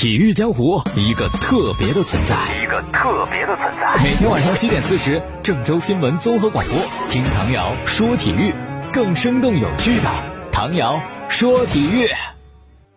体育江湖一个特别的存在，一个特别的存在。每天晚上七点四十，郑州新闻综合广播，听唐瑶说体育，更生动有趣的唐瑶说体育。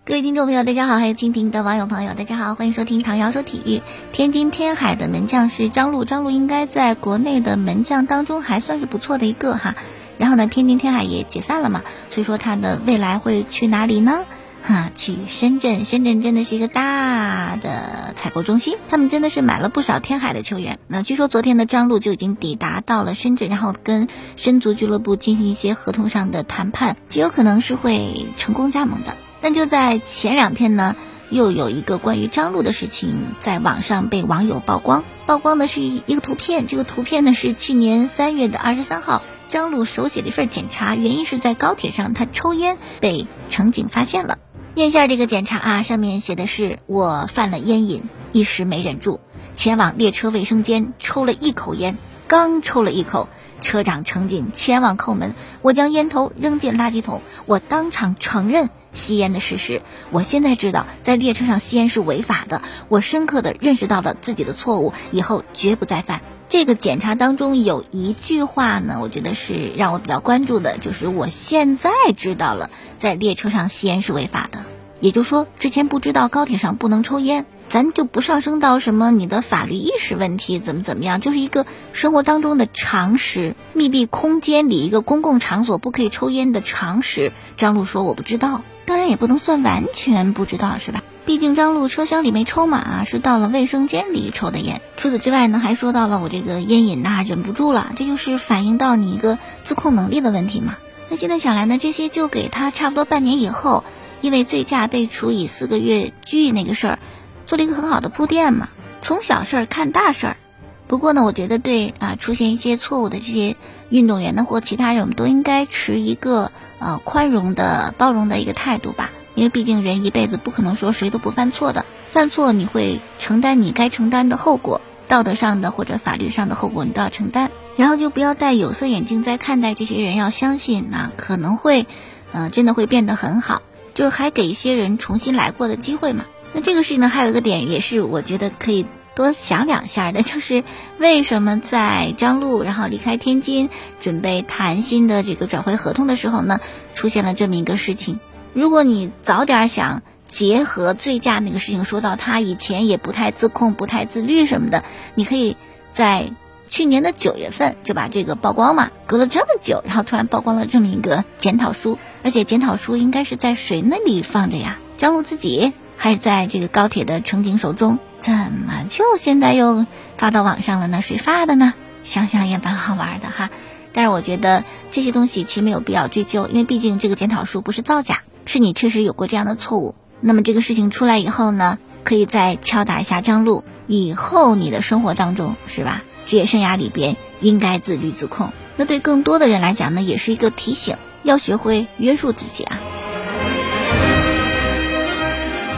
各位听众朋友，大家好，还有蜻蜓的网友朋友，大家好，欢迎收听唐瑶说体育。天津天海的门将是张璐，张璐应该在国内的门将当中还算是不错的一个哈。然后呢，天津天海也解散了嘛，所以说他的未来会去哪里呢？哈，去深圳，深圳真的是一个大的采购中心，他们真的是买了不少天海的球员。那据说昨天的张路就已经抵达到了深圳，然后跟深足俱乐部进行一些合同上的谈判，极有可能是会成功加盟的。但就在前两天呢，又有一个关于张路的事情在网上被网友曝光，曝光的是一个图片，这个图片呢是去年三月的二十三号。张路手写的一份检查，原因是在高铁上他抽烟被乘警发现了。念下这个检查啊，上面写的是我犯了烟瘾，一时没忍住，前往列车卫生间抽了一口烟，刚抽了一口，车长乘警前往叩门，我将烟头扔进垃圾桶，我当场承认吸烟的事实。我现在知道在列车上吸烟是违法的，我深刻的认识到了自己的错误，以后绝不再犯。这个检查当中有一句话呢，我觉得是让我比较关注的，就是我现在知道了，在列车上吸烟是违法的。也就是说，之前不知道高铁上不能抽烟，咱就不上升到什么你的法律意识问题怎么怎么样，就是一个生活当中的常识。密闭空间里一个公共场所不可以抽烟的常识，张璐说我不知道，当然也不能算完全不知道，是吧？毕竟张璐车厢里没抽嘛，是到了卫生间里抽的烟。除此之外呢，还说到了我这个烟瘾呐，忍不住了，这就是反映到你一个自控能力的问题嘛。那现在想来呢，这些就给他差不多半年以后，因为醉驾被处以四个月拘役那个事儿，做了一个很好的铺垫嘛。从小事儿看大事儿。不过呢，我觉得对啊，出现一些错误的这些运动员呢或其他人，我们都应该持一个呃宽容的、包容的一个态度吧。因为毕竟人一辈子不可能说谁都不犯错的，犯错你会承担你该承担的后果，道德上的或者法律上的后果你都要承担。然后就不要戴有色眼镜在看待这些人，要相信那可能会，呃，真的会变得很好，就是还给一些人重新来过的机会嘛。那这个事情呢，还有一个点也是我觉得可以多想两下的，就是为什么在张璐然后离开天津准备谈新的这个转会合同的时候呢，出现了这么一个事情。如果你早点想结合醉驾那个事情，说到他以前也不太自控、不太自律什么的，你可以在去年的九月份就把这个曝光嘛。隔了这么久，然后突然曝光了这么一个检讨书，而且检讨书应该是在谁那里放着呀？张璐自己还是在这个高铁的乘警手中？怎么就现在又发到网上了呢？谁发的呢？想想也蛮好玩的哈。但是我觉得这些东西其实没有必要追究，因为毕竟这个检讨书不是造假。是你确实有过这样的错误，那么这个事情出来以后呢，可以再敲打一下张璐，以后你的生活当中是吧，职业生涯里边应该自律自控。那对更多的人来讲呢，也是一个提醒，要学会约束自己啊。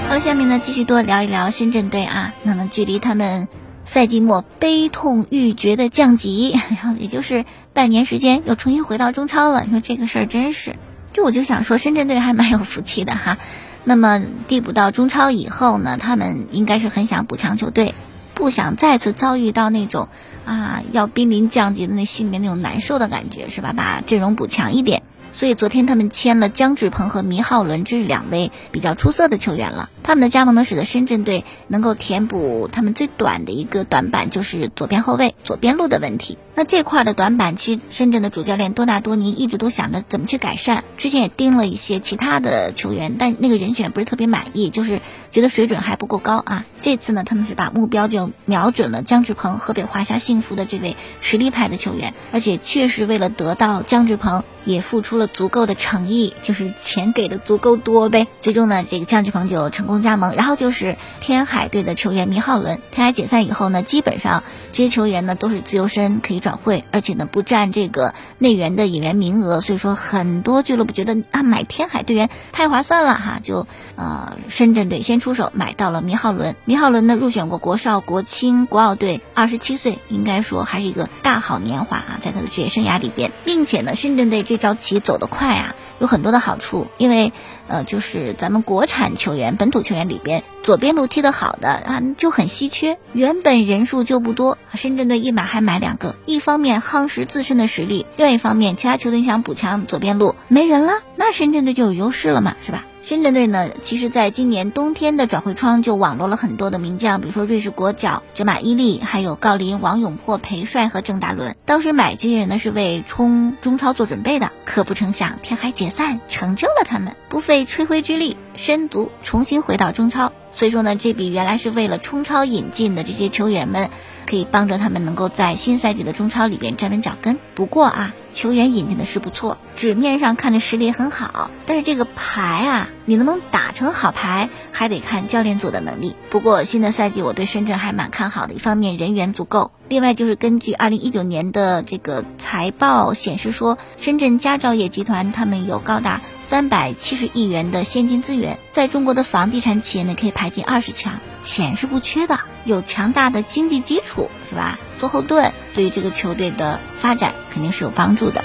好了，下面呢继续多聊一聊深圳队啊。那么距离他们赛季末悲痛欲绝的降级，然后也就是半年时间又重新回到中超了。你说这个事儿真是。就我就想说，深圳队还蛮有福气的哈。那么递补到中超以后呢，他们应该是很想补强球队，不想再次遭遇到那种啊要濒临降级的那心里面那种难受的感觉，是吧？把阵容补强一点。所以昨天他们签了姜志鹏和弥浩伦，这是两位比较出色的球员了。他们的加盟呢，使得深圳队能够填补他们最短的一个短板，就是左边后卫左边路的问题。那这块的短板，其实深圳的主教练多纳多尼一直都想着怎么去改善。之前也盯了一些其他的球员，但那个人选不是特别满意，就是觉得水准还不够高啊。这次呢，他们是把目标就瞄准了姜志鹏，河北华夏幸福的这位实力派的球员，而且确实为了得到姜志鹏，也付出了足够的诚意，就是钱给的足够多呗。最终呢，这个姜志鹏就成功加盟。然后就是天海队的球员米浩伦，天海解散以后呢，基本上这些球员呢都是自由身，可以。转会，而且呢不占这个内援的引援名额，所以说很多俱乐部觉得啊买天海队员太划算了哈，就呃深圳队先出手买到了米浩伦。米浩伦呢入选过国少、国青、国奥队，二十七岁，应该说还是一个大好年华啊，在他的职业生涯里边，并且呢深圳队这招棋走得快啊，有很多的好处，因为呃，就是咱们国产球员、本土球员里边，左边路踢得好的啊就很稀缺，原本人数就不多。深圳队一买还买两个，一方面夯实自身的实力，另外一方面其他球队想补强左边路没人了，那深圳队就有优势了嘛，是吧？深圳队呢，其实在今年冬天的转会窗就网罗了很多的名将，比如说瑞士国脚哲马伊利，还有郜林、王永珀、裴帅和郑大伦。当时买这些人呢，是为冲中超做准备的，可不成想天海解散，成就了他们，不费吹灰之力，深足重新回到中超。所以说呢，这笔原来是为了冲超引进的这些球员们，可以帮助他们能够在新赛季的中超里边站稳脚跟。不过啊，球员引进的是不错，纸面上看着实力很好，但是这个牌啊，你能不能打成好牌，还得看教练组的能力。不过新的赛季我对深圳还蛮看好的，一方面人员足够，另外就是根据二零一九年的这个财报显示说，深圳佳兆业集团他们有高达。三百七十亿元的现金资源，在中国的房地产企业呢，可以排进二十强，钱是不缺的，有强大的经济基础，是吧？做后盾，对于这个球队的发展肯定是有帮助的。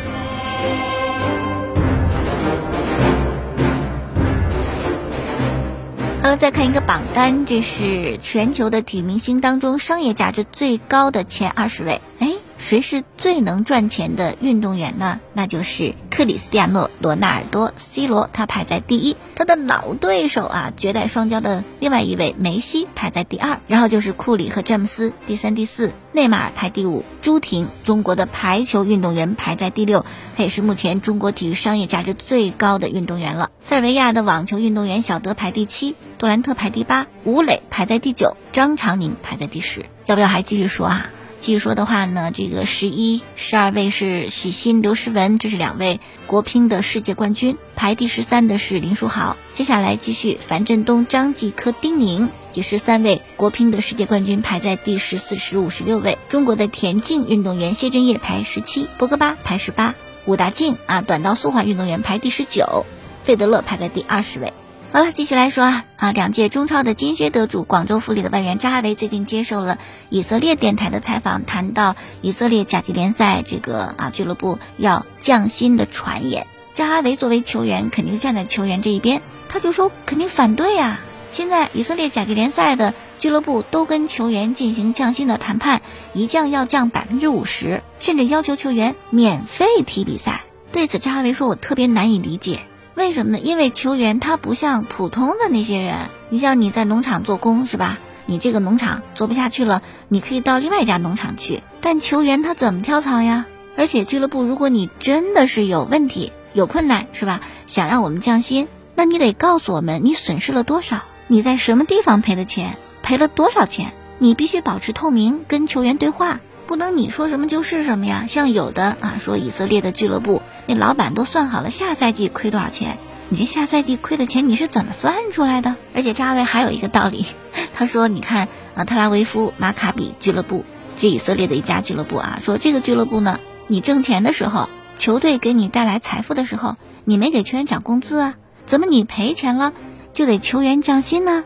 好了，再看一个榜单，这是全球的体育明星当中商业价值最高的前二十位。哎。谁是最能赚钱的运动员呢？那就是克里斯蒂亚诺·罗纳尔多 ·C 罗，他排在第一。他的老对手啊，绝代双骄的另外一位梅西排在第二。然后就是库里和詹姆斯，第三、第四。内马尔排第五。朱婷，中国的排球运动员排在第六，他也是目前中国体育商业价值最高的运动员了。塞尔维亚的网球运动员小德排第七，杜兰特排第八，吴磊排在第九，张常宁排在第十。要不要还继续说啊？继续说的话呢，这个十一、十二位是许昕、刘诗雯，这是两位国乒的世界冠军。排第十三的是林书豪。接下来继续，樊振东、张继科、丁宁，也是三位国乒的世界冠军，排在第十四、十五、十六位。中国的田径运动员谢震业排十七，博格巴排十八，武大靖啊，短道速滑运动员排第十九，费德勒排在第二十位。好了，继续来说啊啊！两届中超的金靴得主广州富力的外援扎哈维最近接受了以色列电台的采访，谈到以色列甲级联赛这个啊俱乐部要降薪的传言。扎哈维作为球员，肯定站在球员这一边，他就说肯定反对啊！现在以色列甲级联赛的俱乐部都跟球员进行降薪的谈判，一降要降百分之五十，甚至要求球员免费踢比赛。对此，扎哈维说：“我特别难以理解。”为什么呢？因为球员他不像普通的那些人，你像你在农场做工是吧？你这个农场做不下去了，你可以到另外一家农场去。但球员他怎么跳槽呀？而且俱乐部，如果你真的是有问题、有困难是吧？想让我们降薪，那你得告诉我们你损失了多少，你在什么地方赔的钱，赔了多少钱？你必须保持透明，跟球员对话。不能你说什么就是什么呀？像有的啊，说以色列的俱乐部那老板都算好了下赛季亏多少钱，你这下赛季亏的钱你是怎么算出来的？而且扎维还有一个道理，他说你看啊，特拉维夫马卡比俱乐部，这以色列的一家俱乐部啊，说这个俱乐部呢，你挣钱的时候，球队给你带来财富的时候，你没给球员涨工资啊，怎么你赔钱了就得球员降薪呢？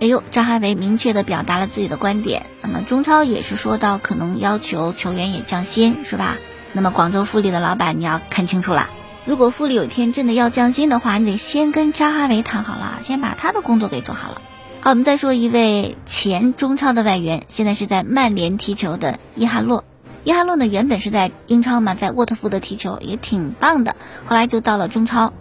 哎呦，扎哈维明确的表达了自己的观点。那么中超也是说到可能要求球员也降薪，是吧？那么广州富力的老板你要看清楚了，如果富力有一天真的要降薪的话，你得先跟扎哈维谈好了，先把他的工作给做好了。好，我们再说一位前中超的外援，现在是在曼联踢球的伊哈洛。伊哈洛呢原本是在英超嘛，在沃特福德踢球也挺棒的，后来就到了中超，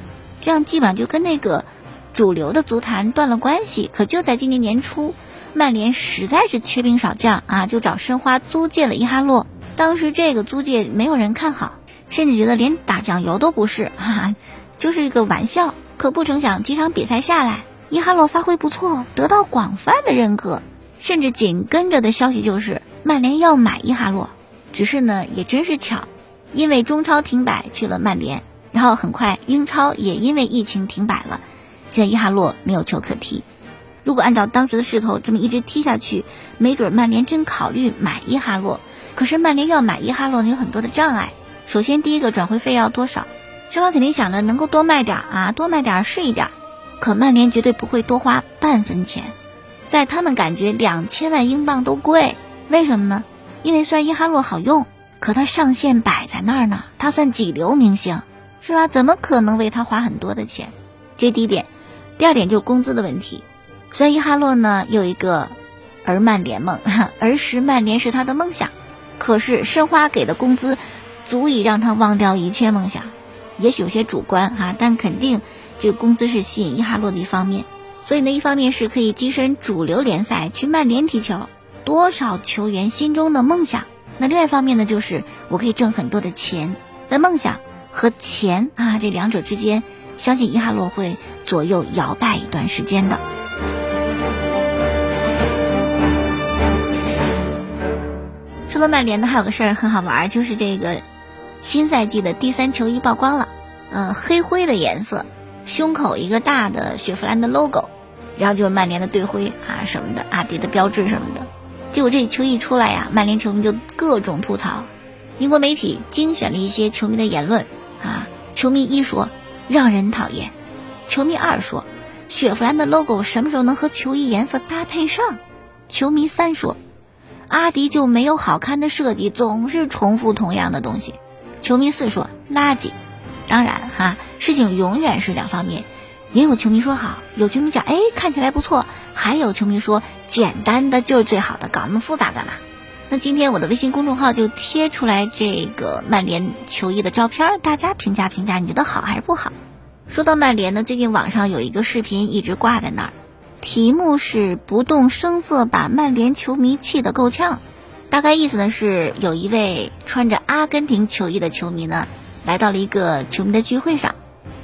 这样基本上就跟那个。主流的足坛断了关系，可就在今年年初，曼联实在是缺兵少将啊，就找申花租借了伊哈洛。当时这个租借没有人看好，甚至觉得连打酱油都不是，哈哈，就是一个玩笑。可不成想几场比赛下来，伊哈洛发挥不错，得到广泛的认可，甚至紧跟着的消息就是曼联要买伊哈洛。只是呢，也真是巧，因为中超停摆去了曼联，然后很快英超也因为疫情停摆了。现在伊哈洛没有球可踢，如果按照当时的势头这么一直踢下去，没准曼联真考虑买伊哈洛。可是曼联要买伊哈洛，有很多的障碍。首先，第一个转会费要多少？申花肯定想着能够多卖点啊，多卖点是一点。可曼联绝对不会多花半分钱，在他们感觉两千万英镑都贵。为什么呢？因为虽然伊哈洛好用，可他上限摆在那儿呢，他算几流明星。是吧？怎么可能为他花很多的钱？这第一点。第二点就是工资的问题。虽然伊哈洛呢有一个儿曼联梦，儿时曼联是他的梦想，可是申花给的工资足以让他忘掉一切梦想。也许有些主观哈，但肯定这个工资是吸引伊哈洛的一方面。所以呢，一方面是可以跻身主流联赛去曼联踢球，多少球员心中的梦想。那另外一方面呢，就是我可以挣很多的钱，在梦想和钱啊这两者之间。相信伊哈洛会左右摇摆一段时间的。说曼联呢，还有个事儿很好玩，就是这个新赛季的第三球衣曝光了。嗯，黑灰的颜色，胸口一个大的雪佛兰的 logo，然后就是曼联的队徽啊什么的，阿迪的标志什么的。结果这球衣出来呀，曼联球迷就各种吐槽。英国媒体精选了一些球迷的言论啊，球迷一说。让人讨厌，球迷二说，雪佛兰的 logo 什么时候能和球衣颜色搭配上？球迷三说，阿迪就没有好看的设计，总是重复同样的东西。球迷四说垃圾。当然哈，事情永远是两方面，也有球迷说好，有球迷讲哎看起来不错，还有球迷说简单的就是最好的，搞那么复杂干嘛？那今天我的微信公众号就贴出来这个曼联球衣的照片，大家评价评价，你觉得好还是不好？说到曼联呢，最近网上有一个视频一直挂在那儿，题目是“不动声色把曼联球迷气得够呛”，大概意思呢是有一位穿着阿根廷球衣的球迷呢，来到了一个球迷的聚会上。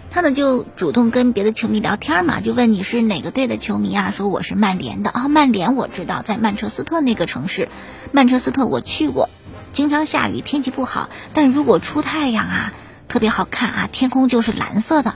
他呢就主动跟别的球迷聊天嘛，就问你是哪个队的球迷啊？说我是曼联的啊，曼联我知道，在曼彻斯特那个城市，曼彻斯特我去过，经常下雨，天气不好，但如果出太阳啊，特别好看啊，天空就是蓝色的。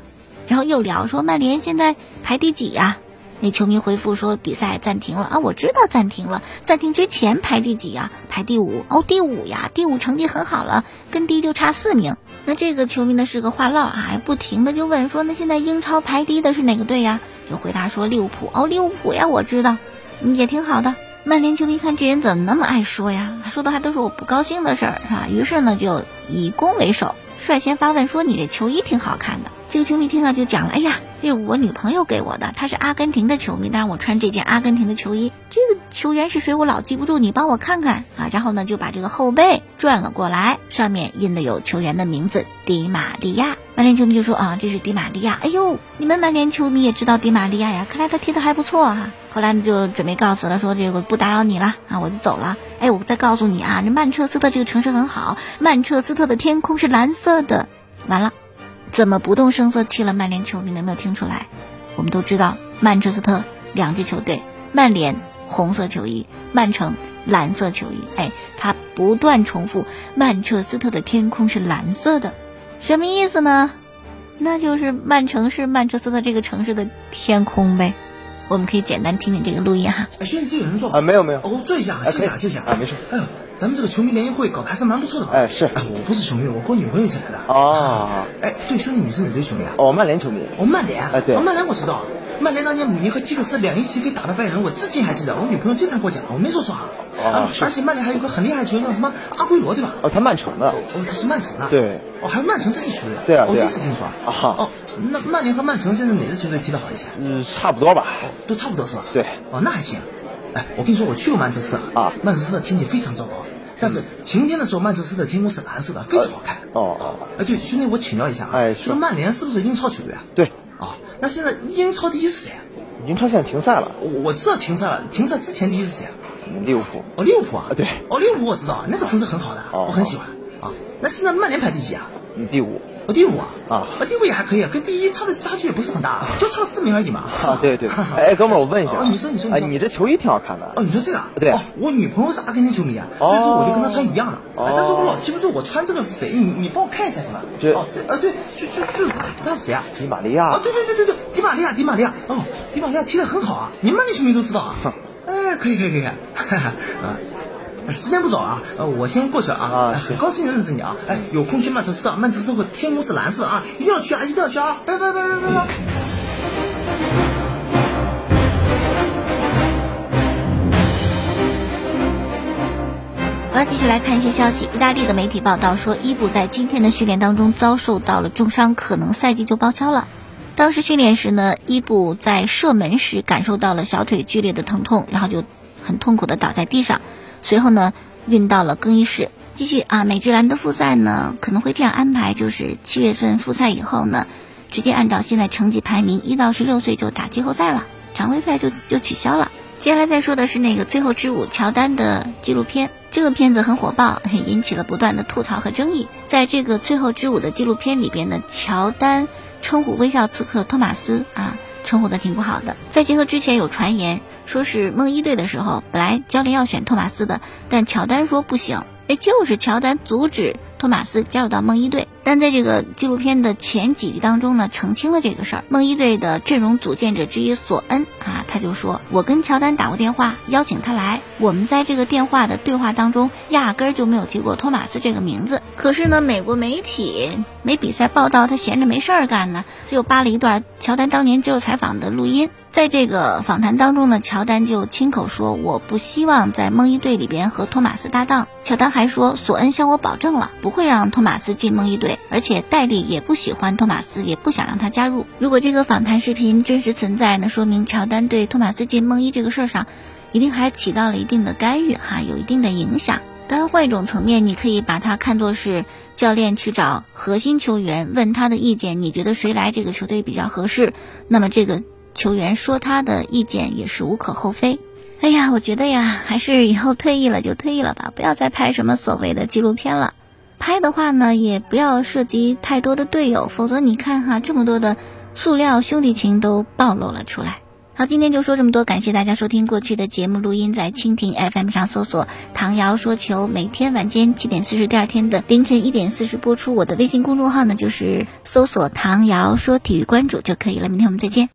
然后又聊说曼联现在排第几呀？那球迷回复说比赛暂停了啊，我知道暂停了，暂停之前排第几呀？排第五哦，第五呀，第五成绩很好了，跟第一就差四名。那这个球迷呢是个话唠啊，不停的就问说那现在英超排第一的是哪个队呀？就回答说利物浦哦，利物浦呀，我知道，也挺好的。曼联球迷看这人怎么那么爱说呀？说的还都是我不高兴的事儿是吧？于是呢就以攻为守，率先发问说你这球衣挺好看的。这个球迷听了就讲了：“哎呀，这是我女朋友给我的，她是阿根廷的球迷，但是我穿这件阿根廷的球衣。这个球员是谁？我老记不住，你帮我看看啊。”然后呢，就把这个后背转了过来，上面印的有球员的名字——迪玛利亚。曼联球迷就说：“啊，这是迪玛利亚。哎呦，你们曼联球迷也知道迪玛利亚呀？看来他踢的还不错哈。”后来呢，就准备告辞了，说：“这个不打扰你了啊，我就走了。哎，我再告诉你啊，这曼彻斯特这个城市很好，曼彻斯特的天空是蓝色的。”完了。怎么不动声色气了曼联球迷？能没有听出来？我们都知道曼彻斯特两支球队，曼联红色球衣，曼城蓝色球衣。哎，他不断重复曼彻斯特的天空是蓝色的，什么意思呢？那就是曼城是曼彻斯特这个城市的天空呗。我们可以简单听听这个录音哈。哎，兄弟，这有人做啊？没有没有。哦，坐一下，谢谢谢谢啊，没事。哎呦。咱们这个球迷联谊会搞得还是蛮不错的吧？哎，是。哎，我不是球迷，我跟我女朋友一起来的。哦。哎，对，兄弟，你是哪队球迷啊？哦，曼联球迷。哦，曼联。哎，对。哦，曼联我知道，曼联当年姆尼和基克斯两翼齐飞打败拜仁，我至今还记得。我女朋友经常给我讲，我没说错啊。哦。而且曼联还有个很厉害的球员叫什么阿圭罗，对吧？哦，他曼城的。哦，他是曼城的。对。哦，还有曼城这支球队。对啊。我第一次听说。啊。哦，那曼联和曼城现在哪支球队踢得好一些？嗯，差不多吧。都差不多是吧？对。哦，那还行。哎，我跟你说，我去过曼彻斯特啊，曼彻斯特天气非常糟糕。但是晴天的时候，曼彻斯特天空是蓝色的，非常好看。哦哦。哎，对，兄弟，我请教一下啊，哎，这个曼联是不是英超球队啊？对。啊，那现在英超第一是谁？英超现在停赛了。我知道停赛了，停赛之前第一是谁啊？利物浦。哦，利物浦啊。对。哦，利物浦我知道，那个城市很好的，我很喜欢。啊，那现在曼联排第几啊？嗯，第五。哦，第五啊。啊。第五也还可以，跟第一差的差距也不是很大，就差四名而已嘛。啊，对对。哎，哥们儿，我问一下。哦，你说你说。哎，你这球衣挺好看的。哦，你说这个？对。哦，我女朋友是阿根廷球迷啊，所以说我就跟她穿一样的。哦。但是我老记不住我穿这个是谁，你你帮我看一下行吗？对。哦，啊对，就就就是他，他是谁啊？迪玛利亚。啊，对对对对对，迪玛利亚，迪玛利亚。哦，迪玛利亚踢得很好啊，你们球迷都知道啊。哼。哎，可以可以可以，哈哈啊。时间不早了，呃，我先过去了啊，很高兴认识你啊，哎，有空去曼彻斯特，曼彻斯特天空是蓝色啊，一定要去啊，一定要去啊，拜拜拜拜拜拜。好了，继续来看一些消息。意大利的媒体报道说，伊布在今天的训练当中遭受到了重伤，可能赛季就报销了。当时训练时呢，伊布在射门时感受到了小腿剧烈的疼痛，然后就很痛苦的倒在地上，随后呢运到了更衣室。继续啊，美职篮的复赛呢可能会这样安排，就是七月份复赛以后呢，直接按照现在成绩排名，一到十六岁就打季后赛了，常规赛就就取消了。接下来再说的是那个《最后之舞》乔丹的纪录片，这个片子很火爆，引起了不断的吐槽和争议。在这个《最后之舞》的纪录片里边呢，乔丹称呼微笑刺客托马斯啊，称呼的挺不好的。再结合之前有传言说是梦一队的时候，本来教练要选托马斯的，但乔丹说不行。哎，就是乔丹阻止托马斯加入到梦一队，但在这个纪录片的前几集当中呢，澄清了这个事儿。梦一队的阵容组建者之一索恩啊，他就说：“我跟乔丹打过电话，邀请他来。我们在这个电话的对话当中，压根儿就没有提过托马斯这个名字。可是呢，美国媒体没比赛报道，他闲着没事儿干呢，就扒了一段乔丹当年接受采访的录音。”在这个访谈当中呢，乔丹就亲口说：“我不希望在梦一队里边和托马斯搭档。”乔丹还说：“索恩向我保证了，不会让托马斯进梦一队，而且戴利也不喜欢托马斯，也不想让他加入。”如果这个访谈视频真实存在，那说明乔丹对托马斯进梦一这个事儿上，一定还起到了一定的干预哈，有一定的影响。当然，换一种层面，你可以把它看作是教练去找核心球员问他的意见，你觉得谁来这个球队比较合适？那么这个。球员说他的意见也是无可厚非。哎呀，我觉得呀，还是以后退役了就退役了吧，不要再拍什么所谓的纪录片了。拍的话呢，也不要涉及太多的队友，否则你看哈，这么多的塑料兄弟情都暴露了出来。好，今天就说这么多，感谢大家收听过去的节目录音，在蜻蜓 FM 上搜索“唐瑶说球”，每天晚间七点四十，第二天的凌晨一点四十播出。我的微信公众号呢，就是搜索“唐瑶说体育”，关注就可以了。明天我们再见。